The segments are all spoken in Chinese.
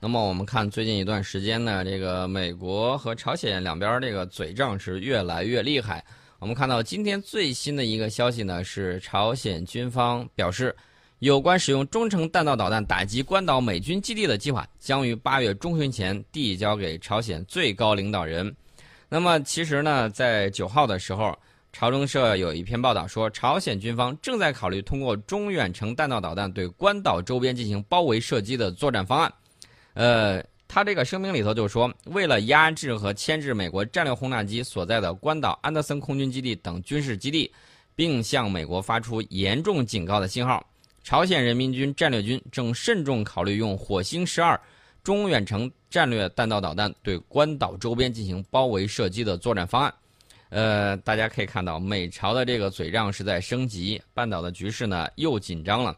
那么我们看最近一段时间呢，这个美国和朝鲜两边这个嘴仗是越来越厉害。我们看到今天最新的一个消息呢，是朝鲜军方表示，有关使用中程弹道导弹打击关岛美军基地的计划将于八月中旬前递交给朝鲜最高领导人。那么其实呢，在九号的时候，朝中社有一篇报道说，朝鲜军方正在考虑通过中远程弹道导弹对关岛周边进行包围射击的作战方案。呃，他这个声明里头就说，为了压制和牵制美国战略轰炸机所在的关岛安德森空军基地等军事基地，并向美国发出严重警告的信号，朝鲜人民军战略军正慎重考虑用火星十二中远程战略弹道导弹对关岛周边进行包围射击的作战方案。呃，大家可以看到，美朝的这个嘴仗是在升级，半岛的局势呢又紧张了。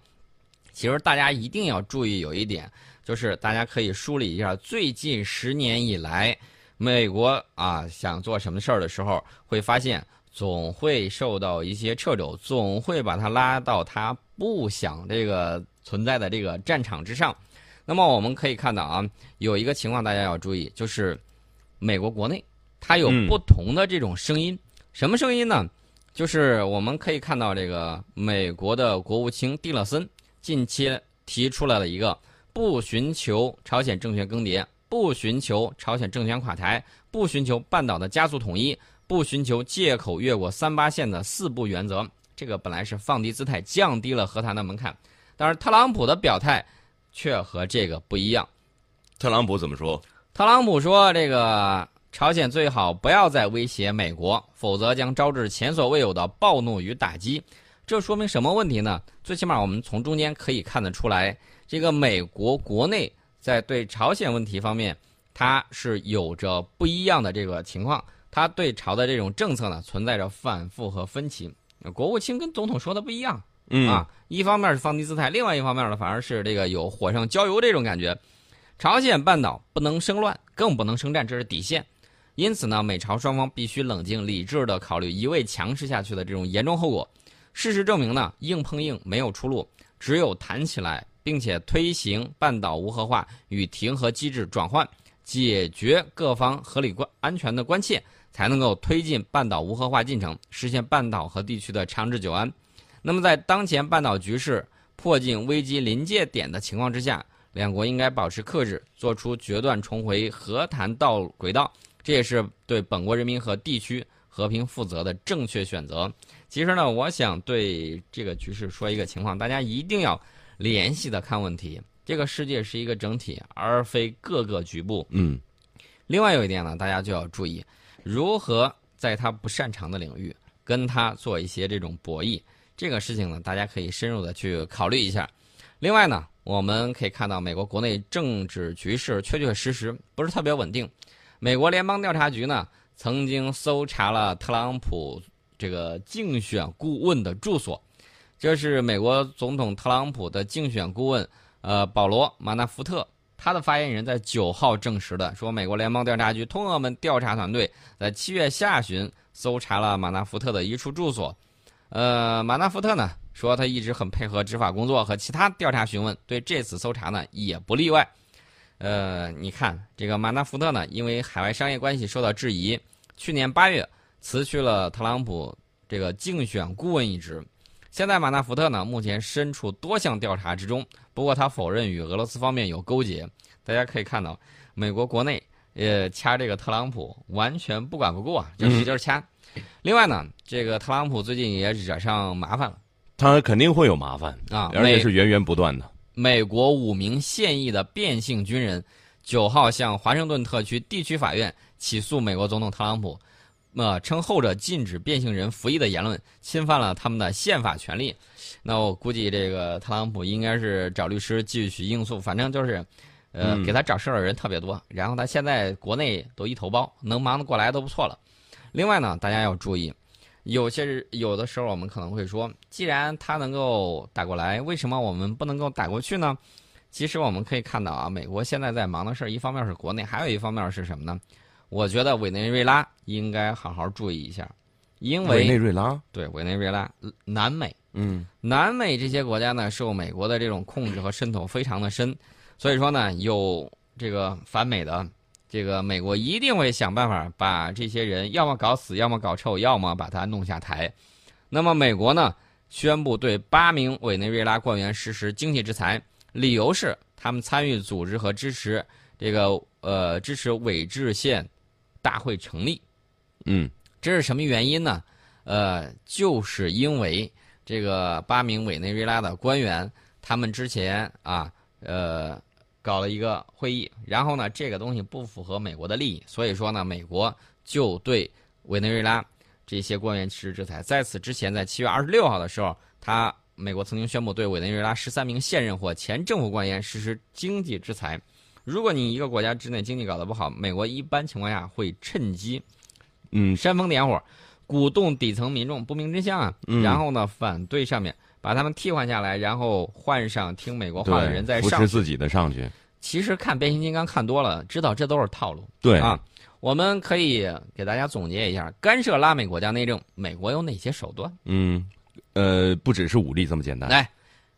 其实大家一定要注意有一点。就是大家可以梳理一下，最近十年以来，美国啊想做什么事儿的时候，会发现总会受到一些掣肘，总会把它拉到他不想这个存在的这个战场之上。那么我们可以看到啊，有一个情况大家要注意，就是美国国内它有不同的这种声音。什么声音呢？就是我们可以看到这个美国的国务卿蒂勒森近期提出来了一个。不寻求朝鲜政权更迭，不寻求朝鲜政权垮台，不寻求半岛的加速统一，不寻求借口越过三八线的四不原则。这个本来是放低姿态，降低了和谈的门槛，但是特朗普的表态却和这个不一样。特朗普怎么说？特朗普说：“这个朝鲜最好不要再威胁美国，否则将招致前所未有的暴怒与打击。”这说明什么问题呢？最起码我们从中间可以看得出来。这个美国国内在对朝鲜问题方面，它是有着不一样的这个情况，它对朝的这种政策呢，存在着反复和分歧。国务卿跟总统说的不一样，啊，一方面是放低姿态，另外一方面呢，反而是这个有火上浇油这种感觉。朝鲜半岛不能生乱，更不能生战，这是底线。因此呢，美朝双方必须冷静理智的考虑一味强势下去的这种严重后果。事实证明呢，硬碰硬没有出路，只有谈起来。并且推行半岛无核化与停核机制转换，解决各方合理关安全的关切，才能够推进半岛无核化进程，实现半岛和地区的长治久安。那么，在当前半岛局势迫近危机临界点的情况之下，两国应该保持克制，做出决断，重回和谈道轨道，这也是对本国人民和地区和平负责的正确选择。其实呢，我想对这个局势说一个情况，大家一定要。联系的看问题，这个世界是一个整体，而非各个局部。嗯。另外有一点呢，大家就要注意，如何在他不擅长的领域跟他做一些这种博弈，这个事情呢，大家可以深入的去考虑一下。另外呢，我们可以看到美国国内政治局势确确实实不是特别稳定。美国联邦调查局呢，曾经搜查了特朗普这个竞选顾问的住所。这是美国总统特朗普的竞选顾问，呃，保罗·马纳福特，他的发言人在九号证实的，说美国联邦调查局通俄门调查团队在七月下旬搜查了马纳福特的一处住所，呃，马纳福特呢说他一直很配合执法工作和其他调查询问，对这次搜查呢也不例外，呃，你看这个马纳福特呢，因为海外商业关系受到质疑，去年八月辞去了特朗普这个竞选顾问一职。现在马纳福特呢，目前身处多项调查之中，不过他否认与俄罗斯方面有勾结。大家可以看到，美国国内呃掐这个特朗普完全不管不顾啊，就使劲掐。另外呢，这个特朗普最近也惹上麻烦了，他肯定会有麻烦啊，而且是源源不断的。美国五名现役的变性军人九号向华盛顿特区地区法院起诉美国总统特朗普。那称后者禁止变性人服役的言论侵犯了他们的宪法权利，那我估计这个特朗普应该是找律师继续应诉，反正就是，呃，给他找事儿的人特别多，然后他现在国内都一头包，能忙得过来都不错了。另外呢，大家要注意，有些有的时候我们可能会说，既然他能够打过来，为什么我们不能够打过去呢？其实我们可以看到啊，美国现在在忙的事儿，一方面是国内，还有一方面是什么呢？我觉得委内瑞拉应该好好注意一下，因为委内瑞拉对委内瑞拉南美，嗯，南美这些国家呢受美国的这种控制和渗透非常的深，所以说呢有这个反美的，这个美国一定会想办法把这些人要么搞死，要么搞臭，要么把他弄下台。那么美国呢，宣布对八名委内瑞拉官员实施经济制裁，理由是他们参与组织和支持这个呃支持委制宪大会成立。嗯，这是什么原因呢？呃，就是因为这个八名委内瑞拉的官员，他们之前啊，呃，搞了一个会议，然后呢，这个东西不符合美国的利益，所以说呢，美国就对委内瑞拉这些官员实施制裁。在此之前，在七月二十六号的时候，他美国曾经宣布对委内瑞拉十三名现任或前政府官员实施经济制裁。如果你一个国家之内经济搞得不好，美国一般情况下会趁机。嗯，煽风点火，鼓动底层民众不明真相啊，嗯然后呢反对上面，把他们替换下来，然后换上听美国话的人再上去。持自己的上去。其实看变形金刚看多了，知道这都是套路对啊。我们可以给大家总结一下，干涉拉美国家内政，美国有哪些手段？嗯，呃，不只是武力这么简单。来，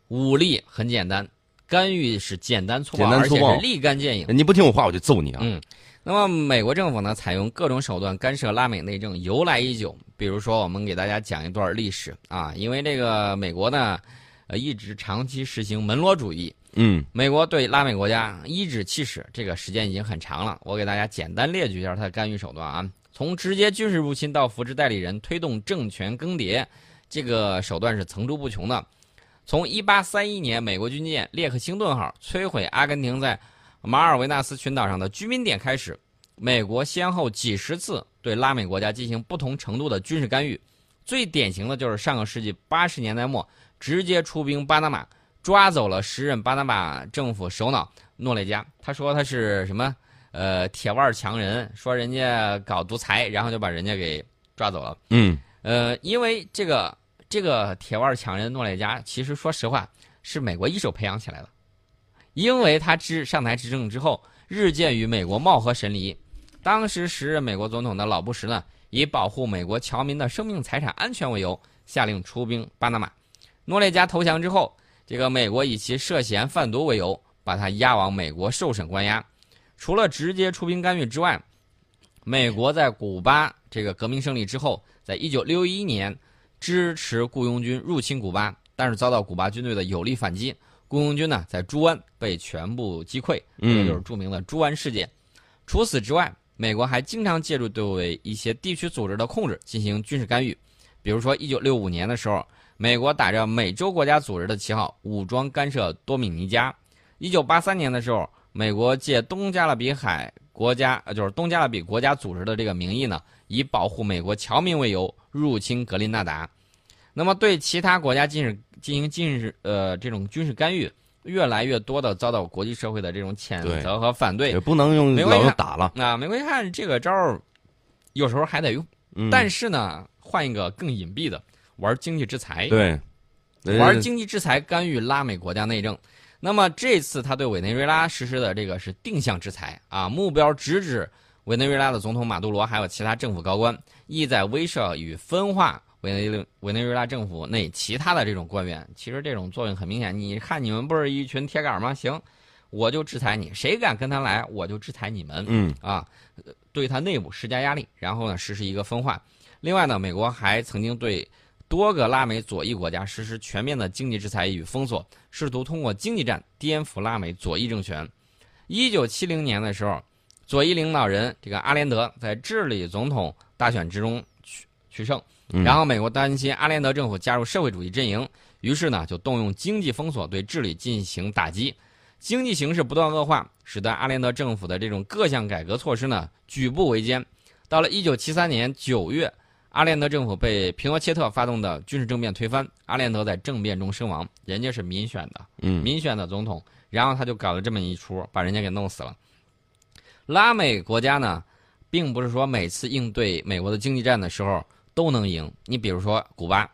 武力很简单，干预是简单粗暴，简单粗暴而且是立竿见影。你不听我话，我就揍你啊！嗯，那么美国政府呢，采用各种手段干涉拉美内政由来已久。比如说，我们给大家讲一段历史啊，因为这个美国呢，呃，一直长期实行门罗主义，嗯美国对拉美国家颐指气使，这个时间已经很长了。我给大家简单列举一下它的干预手段啊，从直接军事入侵到扶持代理人，推动政权更迭，这个手段是层出不穷的。从1831年，美国军舰列克星顿号摧毁阿根廷在马尔维纳斯群岛上的居民点开始，美国先后几十次对拉美国家进行不同程度的军事干预。最典型的就是上个世纪八十年代末，直接出兵巴拿马，抓走了时任巴拿马政府首脑诺列加。他说他是什么？呃，铁腕强人，说人家搞独裁，然后就把人家给抓走了。嗯呃，因为这个这个铁腕强人诺列加，其实说实话是美国一手培养起来的，因为他执上台执政之后，日渐与美国貌合神离。当时时任美国总统的老布什呢，以保护美国侨民的生命财产安全为由，下令出兵巴拿马。诺列加投降之后，这个美国以其涉嫌贩毒为由，把他押往美国受审关押。除了直接出兵干预之外，美国在古巴这个革命胜利之后，在一九六一年支持雇佣军入侵古巴，但是遭到古巴军队的有力反击，雇佣军呢在朱湾被全部击溃，这嗯就是著名的朱湾事件。除此之外，美国还经常借助对一些地区组织的控制进行军事干预，比如说一九六五年的时候，美国打着美洲国家组织的旗号武装干涉多米尼加；一九八三年的时候，美国借东加勒比海国家呃就是东加勒比国家组织的这个名义呢，以保护美国侨民为由入侵格林纳达。那么对其他国家进行进行军事呃这种军事干预，越来越多的遭到国际社会的这种谴责和反对也。不能用老打了。那美国一看这个招儿，有时候还得用，嗯，但是呢，换一个更隐蔽的，玩经济制裁，对，呃玩经济制裁干预拉美国家内政。那么这次他对委内瑞拉实施的这个是定向制裁啊，目标直指委内瑞拉的总统马杜罗还有其他政府高官，意在威慑与分化委内瑞委内瑞拉政府内其他的这种官员。其实这种作用很明显，你看你们不是一群铁杆吗？行，我就制裁你，谁敢跟他来，我就制裁你们。嗯啊，呃对他内部施加压力，然后呢实施一个分化。另外呢，美国还曾经对多个拉美左翼国家实施全面的经济制裁与封锁，试图通过经济战颠覆拉美左翼政权。一九七零年的时候，左翼领导人这个阿连德在智利总统大选之中取取胜，嗯然后美国担心阿连德政府加入社会主义阵营，于是呢就动用经济封锁对智利进行打击。经济形势不断恶化，使得阿连德政府的这种各项改革措施呢举步维艰。到了一九七三年九月，阿连德政府被皮诺切特发动的军事政变推翻，阿连德在政变中身亡。人家是民选的，嗯民选的总统，然后他就搞了这么一出，把人家给弄死了。拉美国家呢，并不是说每次应对美国的经济战的时候都能赢。你比如说古巴，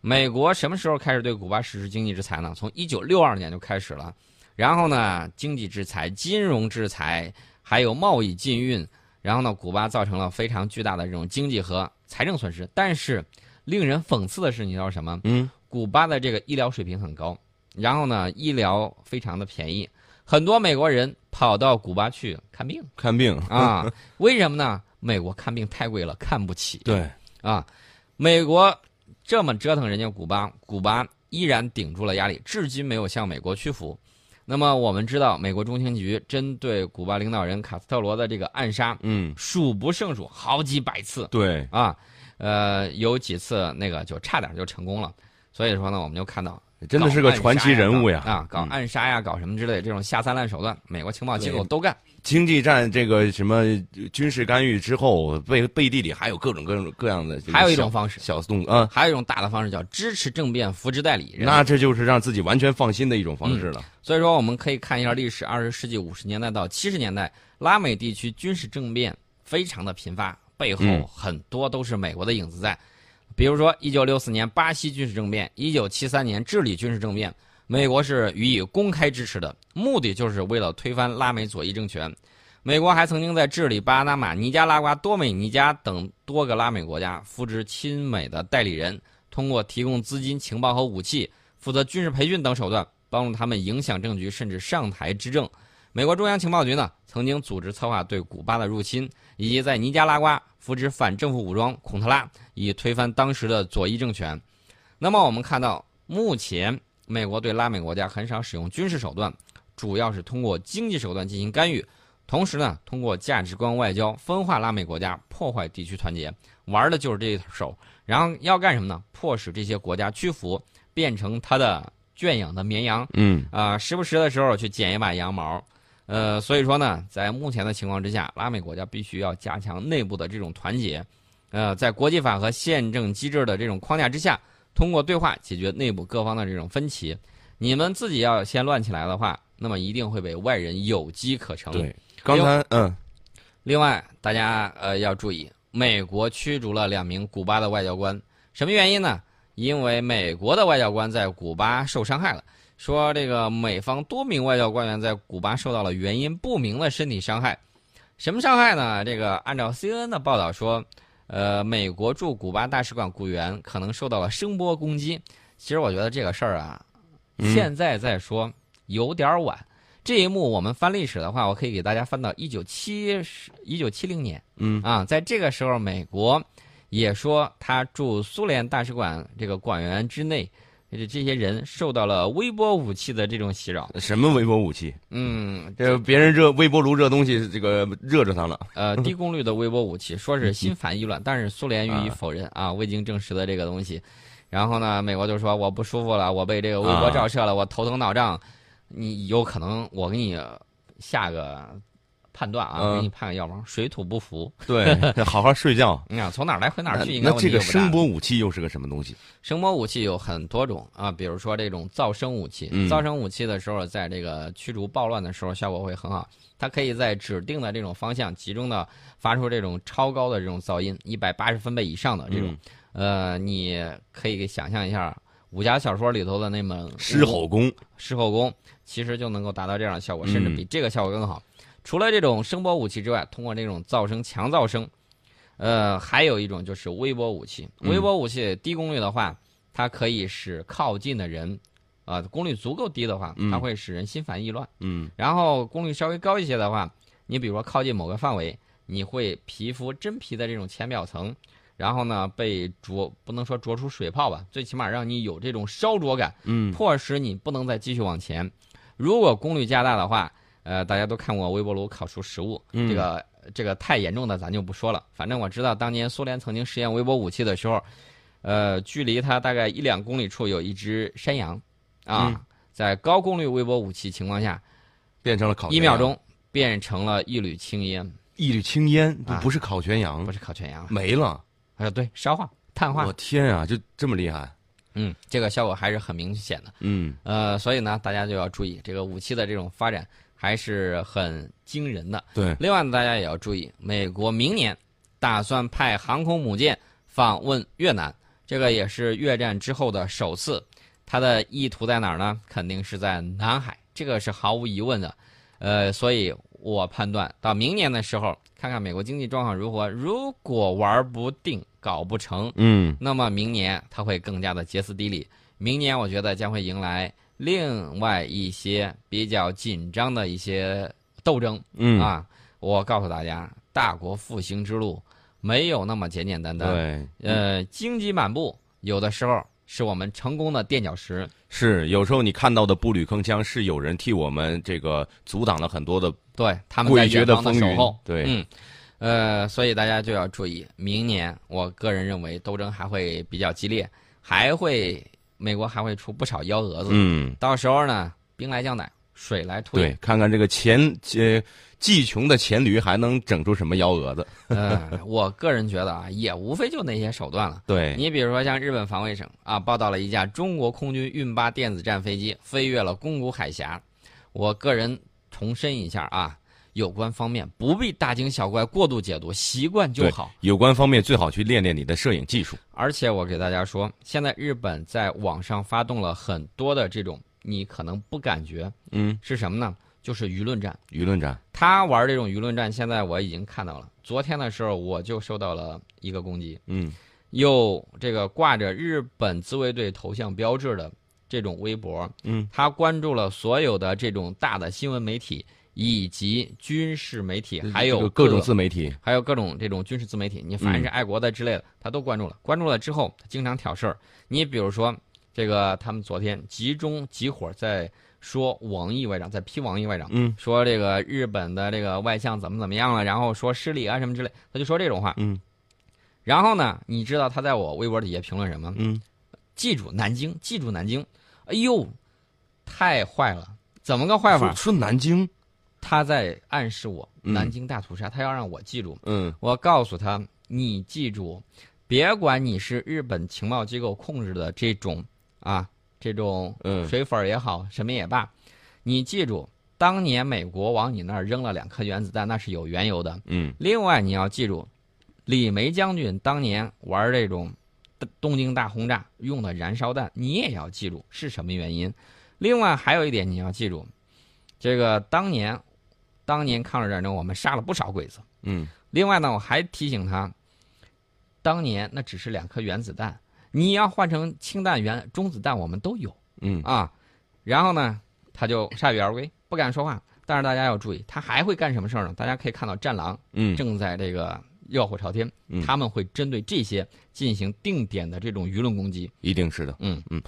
美国什么时候开始对古巴实施经济制裁呢？从一九六二年就开始了。然后呢，经济制裁、金融制裁，还有贸易禁运，然后呢，古巴造成了非常巨大的这种经济和财政损失。但是，令人讽刺的是，你知道什么？嗯古巴的这个医疗水平很高，然后呢，医疗非常的便宜，很多美国人跑到古巴去看病看病啊，为什么呢？美国看病太贵了，看不起。对啊，美国这么折腾人家古巴，古巴依然顶住了压力，至今没有向美国屈服。那么我们知道，美国中情局针对古巴领导人卡斯特罗的这个暗杀，嗯，数不胜数，好几百次。对啊，呃，有几次那个就差点就成功了。所以说呢，我们就看到。真的是个传奇人物呀！啊，搞暗杀呀，搞什么之类的这种下三滥手段，美国情报机构都干。经济战这个什么军事干预之后，背背地里还有各种各种各样的。还有一种方式，小动啊，还有一种大的方式叫支持政变，扶植代理。那这就是让自己完全放心的一种方式了。所以说，我们可以看一下历史：二十世纪五十年代到七十年代，拉美地区军事政变非常的频发，背后很多都是美国的影子在。比如说，一九六四年巴西军事政变，一九七三年智利军事政变，美国是予以公开支持的，目的就是为了推翻拉美左翼政权。美国还曾经在智利、巴拿马、尼加拉瓜、多美尼加等多个拉美国家扶植亲美的代理人，通过提供资金、情报和武器，负责军事培训等手段，帮助他们影响政局，甚至上台执政。美国中央情报局呢，曾经组织策划对古巴的入侵，以及在尼加拉瓜扶植反政府武装孔特拉，以推翻当时的左翼政权。那么我们看到，目前美国对拉美国家很少使用军事手段，主要是通过经济手段进行干预。同时呢，通过价值观外交分化拉美国家，破坏地区团结，玩的就是这一手。然后要干什么呢？迫使这些国家屈服，变成他的圈养的绵羊。嗯啊，时不时的时候去剪一把羊毛。呃，所以说呢，在目前的情况之下，拉美国家必须要加强内部的这种团结。呃，在国际法和宪政机制的这种框架之下，通过对话解决内部各方的这种分歧。你们自己要先乱起来的话，那么一定会被外人有机可乘。对。刚才嗯，另外大家呃要注意，美国驱逐了两名古巴的外交官，什么原因呢？因为美国的外交官在古巴受伤害了，说这个美方多名外交官员在古巴受到了原因不明的身体伤害，什么伤害呢？这个按照 CNN 的报道说，呃，美国驻古巴大使馆雇员可能受到了声波攻击。其实我觉得这个事儿啊，现在再说有点晚。这一幕我们翻历史的话，我可以给大家翻到一九七一九七零年，嗯啊，在这个时候，美国也说他驻苏联大使馆这个馆员之内，这这些人受到了微波武器的这种袭扰。什么微波武器？嗯，这别人热微波炉热东西，这个热着它了。呃，低功率的微波武器，说是心烦意乱，但是苏联予以否认啊，未经证实的这个东西。然后呢，美国就说我不舒服了，我被这个微波照射了，我头疼脑胀。你有可能，我给你下个判断啊，给你判个药方，水土不服。对，好好睡觉。你想从哪儿来回哪儿去？那这个声波武器又是个什么东西？声波武器有很多种啊，比如说这种噪声武器。噪声武器的时候，在这个驱逐暴乱的时候，效果会很好。它可以在指定的这种方向集中的发出这种超高的这种噪音，一百八十分贝以上的这种。呃，你可以想象一下武侠小说里头的那么狮吼功，狮吼功。其实就能够达到这样的效果，甚至比这个效果更好。除了这种声波武器之外，通过这种噪声强噪声，呃，还有一种就是微波武器。微波武器低功率的话，它可以使靠近的人，啊，功率足够低的话，它会使人心烦意乱。嗯。然后功率稍微高一些的话，你比如说靠近某个范围，你会皮肤真皮的这种浅表层，然后呢被灼，不能说灼出水泡吧，最起码让你有这种烧灼感，嗯，迫使你不能再继续往前。如果功率加大的话，呃，大家都看过微波炉烤熟食物，这个这个太严重的咱就不说了。反正我知道，当年苏联曾经实验微波武器的时候，呃，距离它大概一两公里处有一只山羊，啊，在高功率微波武器情况下，变成了烤一秒钟变成了一缕青烟，一缕青烟不是烤全羊，不是烤全羊，没了。啊，对，烧化、碳化。我天啊，就这么厉害。嗯，这个效果还是很明显的。嗯，呃，所以呢，大家就要注意这个武器的这种发展还是很惊人的。对，另外呢，大家也要注意，美国明年打算派航空母舰访问越南，这个也是越战之后的首次。它的意图在哪儿呢？肯定是在南海，这个是毫无疑问的。呃，所以我判断到明年的时候，看看美国经济状况如何。如果玩不定。搞不成，嗯，那么明年它会更加的歇斯底里。明年我觉得将会迎来另外一些比较紧张的一些斗争嗯，啊，我告诉大家，大国复兴之路没有那么简简单单。对，呃，荆棘满布，有的时候是我们成功的垫脚石。是有时候你看到的步履铿锵，是有人替我们这个阻挡了很多的对，他们在诡谲远方的的风云守候。。对，嗯，呃，所以大家就要注意，明年我个人认为斗争还会比较激烈，还会美国还会出不少幺蛾子。嗯，到时候呢，兵来将挡，水来土对掩。，看看这个黔呃技穷的黔驴还能整出什么幺蛾子？呃，我个人觉得啊，也无非就那些手段了。对，你比如说像日本防卫省啊，报道了一架中国空军运八电子战飞机飞越了宫古海峡。我个人重申一下啊，有关方面不必大惊小怪、过度解读，习惯就好。有关方面最好去练练你的摄影技术。而且我给大家说，现在日本在网上发动了很多的这种，你可能不感觉嗯，是什么呢？就是舆论战。舆论战，他玩这种舆论战，现在我已经看到了。昨天的时候我就受到了一个攻击，嗯有这个挂着日本自卫队头像标志的这种微博，嗯，他关注了所有的这种大的新闻媒体以及军事媒体，还有这个各种自媒体，还有各种这种军事自媒体，你凡是爱国的之类的，他都关注了。关注了之后，他经常挑事儿。你比如说，这个他们昨天集中集火在说王毅外长，在批王毅外长，嗯说这个日本的这个外相怎么怎么样了，然后说失礼啊什么之类，他就说这种话。嗯然后呢，你知道他在我微博底下评论什么？嗯，记住南京，记住南京。哎呦，太坏了！怎么个坏法说？说南京，他在暗示我嗯南京大屠杀，他要让我记住。嗯我告诉他，你记住，别管你是日本情报机构控制的这种啊，这种嗯水粉儿也好，什么也罢，你记住，当年美国往你那儿扔了两颗原子弹，那是有缘由的。嗯另外，你要记住，李梅将军当年玩这种东京大轰炸用的燃烧弹，你也要记住是什么原因。另外还有一点你要记住，这个当年，当年抗日战争我们杀了不少鬼子。嗯另外呢，我还提醒他，当年那只是两颗原子弹，你要换成氢弹、原中子弹，我们都有嗯啊。然后呢，他就铩羽而归，不敢说话。但是大家要注意，他还会干什么事儿呢？大家可以看到《战狼》嗯正在这个热火朝天，嗯他们会针对这些进行定点的这种舆论攻击。一定是的。嗯嗯，